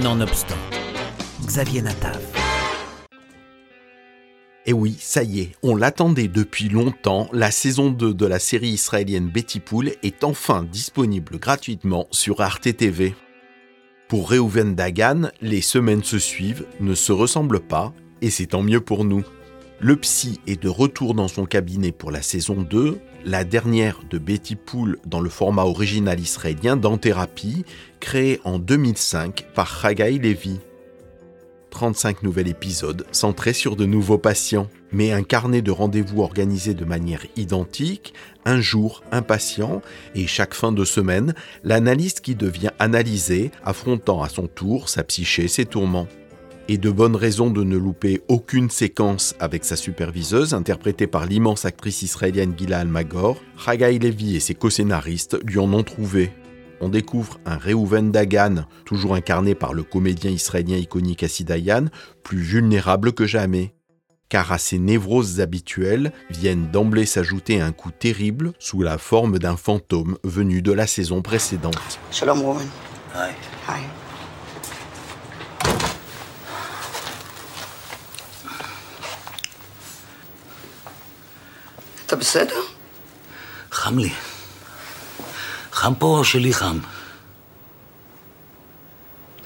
Nonobstant, Xavier Natav. Et eh oui, ça y est, on l'attendait depuis longtemps, la saison 2 de la série israélienne Betty Pool est enfin disponible gratuitement sur Arte TV. Pour Reuven Dagan, les semaines se suivent, ne se ressemblent pas, et c'est tant mieux pour nous. Le psy est de retour dans son cabinet pour la saison 2, la dernière de Betty Pool dans le format original israélien dans Thérapie, créé en 2005 par Chagai Levi. 35 nouveaux épisodes centrés sur de nouveaux patients, mais un carnet de rendez-vous organisé de manière identique, un jour un patient, et chaque fin de semaine, l'analyste qui devient analysé, affrontant à son tour sa psyché, ses tourments. Et de bonnes raisons de ne louper aucune séquence avec sa superviseuse, interprétée par l'immense actrice israélienne Gila Almagor, Haggai Levi et ses co-scénaristes lui en ont trouvé on découvre un Reuven Dagan, toujours incarné par le comédien israélien iconique Asidayan, plus vulnérable que jamais. Car à ses névroses habituelles viennent d'emblée s'ajouter un coup terrible sous la forme d'un fantôme venu de la saison précédente. Shalom Reuven. Hi. Hi. אתה בסדר? חם לי. חם פה או שלי חם?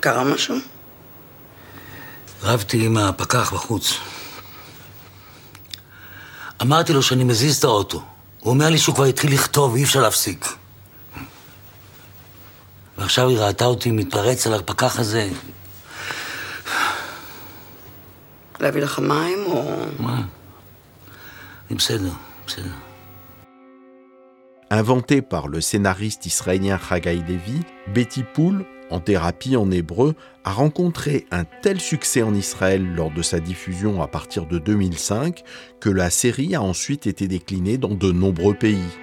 קרה משהו? רבתי עם הפקח בחוץ. אמרתי לו שאני מזיז את האוטו. הוא אומר לי שהוא כבר התחיל לכתוב, אי אפשר להפסיק. ועכשיו היא ראתה אותי מתפרץ על הפקח הזה. להביא לך מים או... מה? אני בסדר, Inventée par le scénariste israélien Haggai Levy, Betty Pool, en thérapie en hébreu, a rencontré un tel succès en Israël lors de sa diffusion à partir de 2005 que la série a ensuite été déclinée dans de nombreux pays.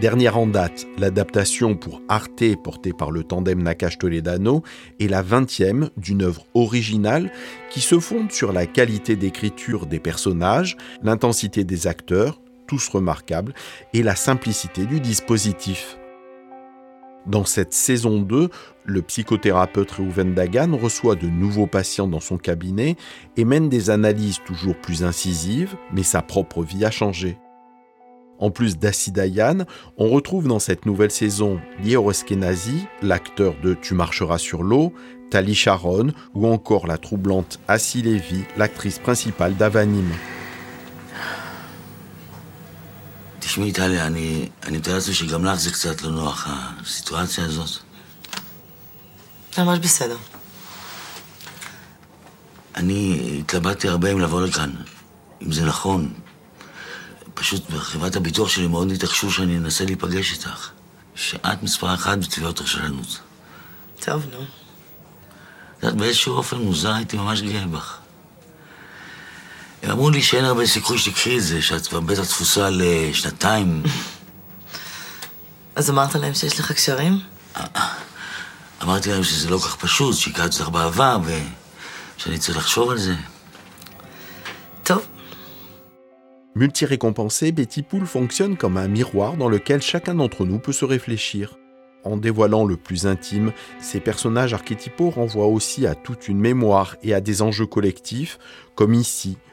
Dernière en date, l'adaptation pour Arte portée par le tandem Nakash Toledano est la 20e d'une œuvre originale qui se fonde sur la qualité d'écriture des personnages, l'intensité des acteurs, tous remarquables, et la simplicité du dispositif. Dans cette saison 2, le psychothérapeute Reuven Dagan reçoit de nouveaux patients dans son cabinet et mène des analyses toujours plus incisives, mais sa propre vie a changé. En plus d'Asidayan, on retrouve dans cette nouvelle saison Lior Eskenazi, l'acteur de Tu marcheras sur l'eau, Tali Sharon ou encore la troublante Assi Levy, l'actrice principale d'Avanim. תשמעי, טלי, אני, אני מתאר לעצמי שגם לך זה קצת לא נוח, הסיטואציה הזאת. ממש בסדר. אני התלבטתי הרבה אם לבוא לכאן, אם זה נכון. פשוט בחברת הביטוח שלי מאוד התעקשו שאני אנסה להיפגש איתך. שאת מספר אחת בתביעות רשלנות. טוב, נו. את יודעת, באיזשהו אופן מוזר הייתי ממש גאה בך. הם אמרו לי שאין הרבה סיכוי שתקחי את זה, שאת כבר בטח תפוסה לשנתיים. אז אמרת להם שיש לך קשרים? אמרתי להם שזה לא כל כך פשוט, שהכרתי אותך בעבר, ושאני צריך לחשוב על זה. טוב. Multi-récompensé, Betty Pool fonctionne comme un miroir dans lequel chacun d'entre nous peut se réfléchir. En dévoilant le plus intime, ces personnages archétypaux renvoient aussi à toute une mémoire et à des enjeux collectifs, comme ici,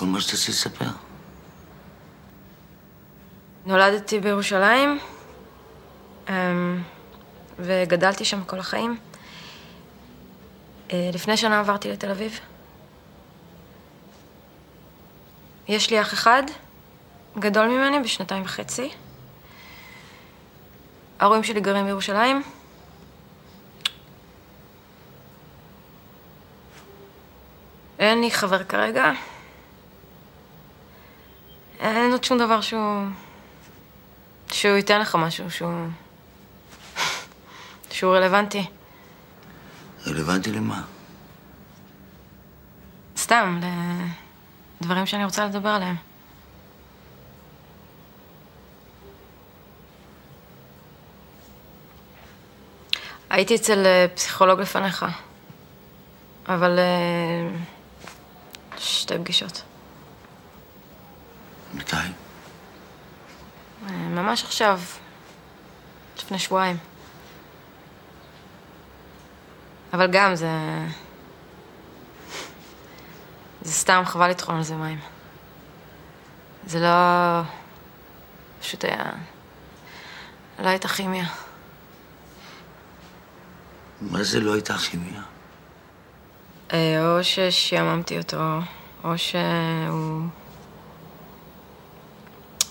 כל מה שתרצי לספר. נולדתי בירושלים, אמ, וגדלתי שם כל החיים. אה, לפני שנה עברתי לתל אביב. יש לי אח אחד, גדול ממני בשנתיים וחצי. ההורים שלי גרים בירושלים. אין לי חבר כרגע. אין עוד שום דבר שהוא... שהוא ייתן לך משהו, שהוא... שהוא רלוונטי. רלוונטי למה? סתם, לדברים שאני רוצה לדבר עליהם. הייתי אצל אה, פסיכולוג לפניך, אבל אה, שתי פגישות. מתי? ממש עכשיו, לפני שבועיים. אבל גם זה... זה סתם, חבל לטחון על זה מים. זה לא... פשוט היה... לא הייתה כימיה. מה זה לא הייתה כימיה? אה, או ששיעממתי אותו, או שהוא...